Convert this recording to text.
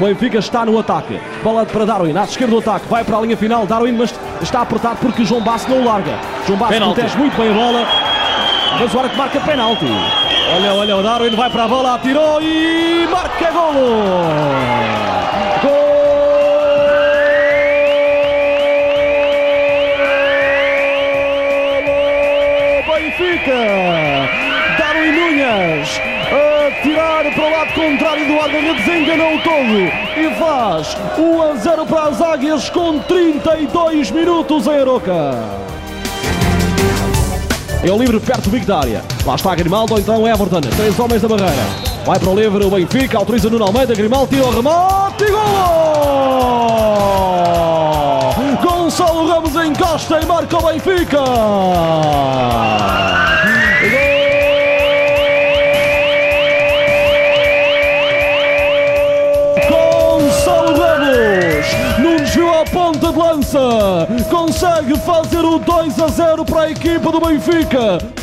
O Benfica está no ataque. Bola para Darwin, à esquerda do ataque. Vai para a linha final. Darwin, mas está apertado porque João Basso não o larga. João Basso protege muito bem a bola. Mas o árbitro marca penalti. Olha, olha, o Darwin vai para a bola, atirou e marca golo! Benfica! Darwin Núñez contrário do guarda-redes, enganou todo e faz 1 a 0 para as Águias com 32 minutos em Aroca. É o livre perto do bico da área. Lá está Grimaldo, então Everton. Três homens da barreira. Vai para o livre o Benfica, autoriza Nuno Almeida. Grimaldo tira o remate e gol! Gonçalo Ramos encosta e marca o Benfica! À ponta de lança, consegue fazer o 2 a 0 para a equipa do Benfica.